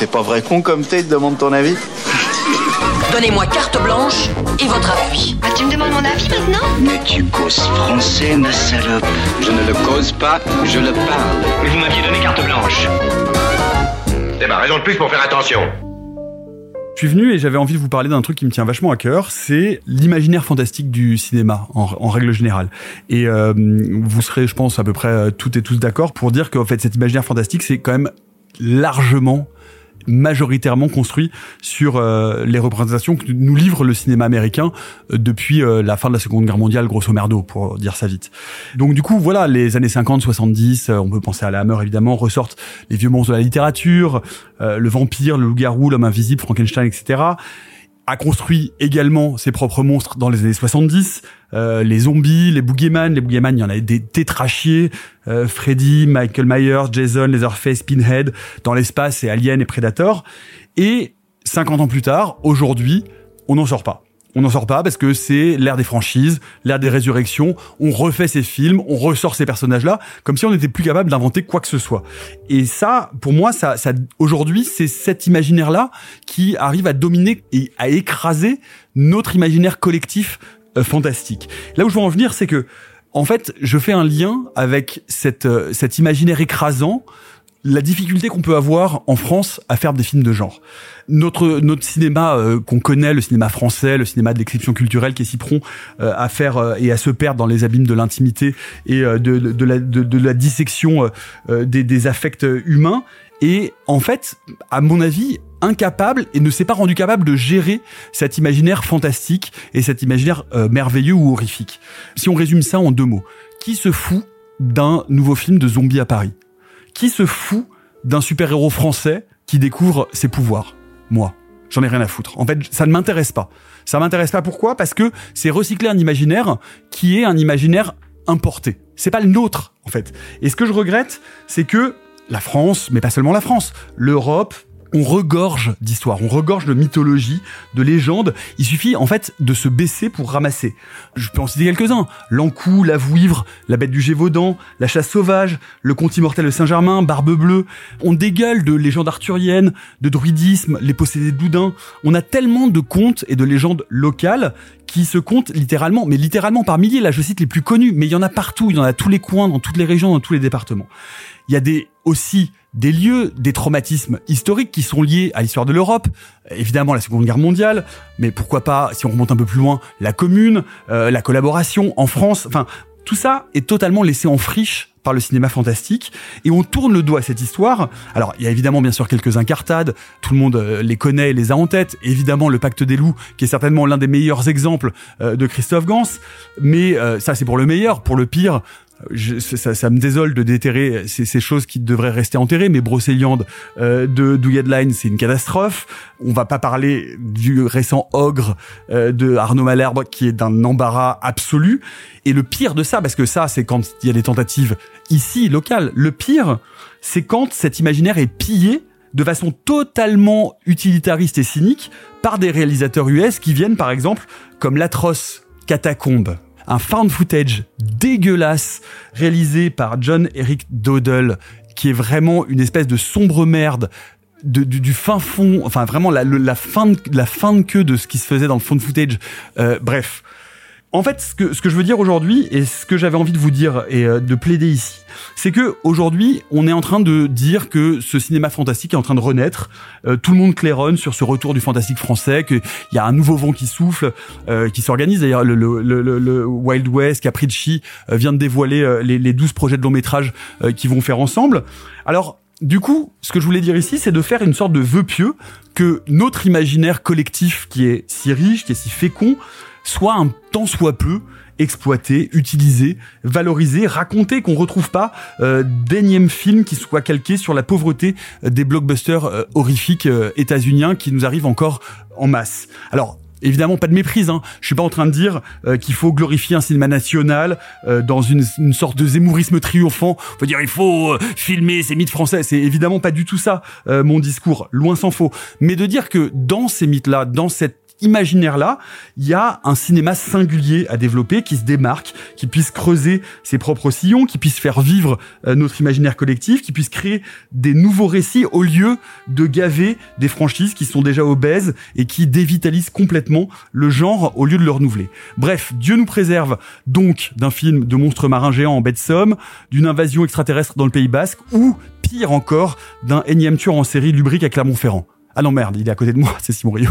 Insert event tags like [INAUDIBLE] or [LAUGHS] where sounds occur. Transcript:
C'est pas vrai con comme t'es, demande ton avis Donnez-moi carte blanche et votre appui. Ah, tu me demandes mon avis maintenant Mais tu causes français, ma salope. Je ne le cause pas, je le parle. Mais vous m'aviez donné carte blanche. C'est ma raison de plus pour faire attention. Je suis venu et j'avais envie de vous parler d'un truc qui me tient vachement à cœur, c'est l'imaginaire fantastique du cinéma en, en règle générale. Et euh, vous serez, je pense, à peu près euh, toutes et tous d'accord pour dire qu'en fait cet imaginaire fantastique, c'est quand même largement majoritairement construit sur euh, les représentations que nous livre le cinéma américain euh, depuis euh, la fin de la Seconde Guerre mondiale, grosso merdo, pour dire ça vite. Donc du coup, voilà, les années 50, 70, on peut penser à la Hammer évidemment, ressortent les vieux monstres de la littérature, le vampire, le loup-garou, l'homme invisible, Frankenstein, etc a construit également ses propres monstres dans les années 70. Euh, les zombies, les boogeyman, les boogeyman, il y en a des tétrachiers. Euh, Freddy, Michael Myers, Jason, Leatherface, Pinhead, dans l'espace et Alien et Predator. Et 50 ans plus tard, aujourd'hui, on n'en sort pas. On n'en sort pas parce que c'est l'ère des franchises, l'ère des résurrections. On refait ces films, on ressort ces personnages-là, comme si on n'était plus capable d'inventer quoi que ce soit. Et ça, pour moi, ça, ça aujourd'hui, c'est cet imaginaire-là qui arrive à dominer et à écraser notre imaginaire collectif euh, fantastique. Là où je veux en venir, c'est que, en fait, je fais un lien avec euh, cet imaginaire écrasant la difficulté qu'on peut avoir en France à faire des films de genre. Notre notre cinéma euh, qu'on connaît, le cinéma français, le cinéma de l'exception culturelle qui est si prompt euh, à faire euh, et à se perdre dans les abîmes de l'intimité et de, la, dissection des, des affects humains, est en fait, à mon avis, incapable et ne s'est pas rendu capable de gérer cet imaginaire fantastique et cet imaginaire merveilleux ou horrifique. Si on résume ça en deux mots, qui se fout d'un nouveau film de zombies à Paris? Qui se fout d'un super-héros français qui découvre ses pouvoirs? Moi. J'en ai rien à foutre. En fait, ça ne m'intéresse pas. Ça m'intéresse pas pourquoi? Parce que c'est recycler un imaginaire qui est un imaginaire importé. C'est pas le nôtre, en fait. Et ce que je regrette, c'est que la France, mais pas seulement la France, l'Europe, on regorge d'histoires, on regorge de mythologie, de légendes. Il suffit en fait de se baisser pour ramasser. Je peux en citer quelques-uns. L'Ancou, la Vouivre, la Bête du Gévaudan, la Chasse sauvage, le Conte immortel de Saint-Germain, Barbe bleue. On dégueule de légendes arthuriennes, de druidisme, les possédés de Doudin. On a tellement de contes et de légendes locales qui se comptent littéralement, mais littéralement par milliers. Là, je cite les plus connus, mais il y en a partout. Il y en a tous les coins, dans toutes les régions, dans tous les départements. Il y a des aussi des lieux, des traumatismes historiques qui sont liés à l'histoire de l'Europe, évidemment la Seconde Guerre mondiale, mais pourquoi pas, si on remonte un peu plus loin, la commune, euh, la collaboration en France, enfin, tout ça est totalement laissé en friche par le cinéma fantastique et on tourne le doigt à cette histoire. Alors, il y a évidemment bien sûr quelques incartades, tout le monde euh, les connaît les a en tête. Évidemment, le Pacte des loups qui est certainement l'un des meilleurs exemples euh, de Christophe Gans, mais ça c'est pour le meilleur, pour le pire, je, ça, ça, me désole de déterrer ces, ces, choses qui devraient rester enterrées, mais Brocéliande euh, de Douillet c'est une catastrophe. On va pas parler du récent Ogre euh, de Arnaud Malherbe, qui est d'un embarras absolu. Et le pire de ça, parce que ça, c'est quand il y a des tentatives ici, locales. Le pire, c'est quand cet imaginaire est pillé de façon totalement utilitariste et cynique par des réalisateurs US qui viennent, par exemple, comme l'atroce Catacombe un found footage dégueulasse réalisé par John Eric Dodell, qui est vraiment une espèce de sombre merde du, fin fond, enfin vraiment la, fin de, la fin de queue de ce qui se faisait dans le found footage. Euh, bref, en fait, ce que, ce que je veux dire aujourd'hui, et ce que j'avais envie de vous dire et euh, de plaider ici, c'est que aujourd'hui, on est en train de dire que ce cinéma fantastique est en train de renaître. Euh, tout le monde claironne sur ce retour du fantastique français, qu'il y a un nouveau vent qui souffle, euh, qui s'organise. D'ailleurs, le, le, le, le, Wild West, Capricci vient de dévoiler les, les 12 projets de long métrage qu'ils vont faire ensemble. Alors, du coup, ce que je voulais dire ici, c'est de faire une sorte de vœu pieux que notre imaginaire collectif, qui est si riche, qui est si fécond, soit un tant soit peu exploité, utilisé, valorisé, raconté, qu'on retrouve pas euh, d'énième film qui soit calqué sur la pauvreté euh, des blockbusters euh, horrifiques euh, états-uniens qui nous arrivent encore en masse. Alors, Évidemment, pas de méprise. Hein. Je suis pas en train de dire qu'il faut glorifier un cinéma national dans une, une, sorte de zémourisme triomphant. Faut dire il faut filmer ces mythes français. C'est évidemment pas du tout ça mon discours, loin s'en faut. Mais de dire que dans ces mythes-là, dans cette imaginaire-là, il y a un cinéma singulier à développer qui se démarque, qui puisse creuser ses propres sillons, qui puisse faire vivre euh, notre imaginaire collectif, qui puisse créer des nouveaux récits au lieu de gaver des franchises qui sont déjà obèses et qui dévitalisent complètement le genre au lieu de le renouveler. Bref, Dieu nous préserve donc d'un film de monstres marins géants en bête somme, d'une invasion extraterrestre dans le Pays Basque ou, pire encore, d'un énième tueur en série lubrique à Clermont-Ferrand. Ah non merde, il est à côté de moi, [LAUGHS] c'est Simon Rio.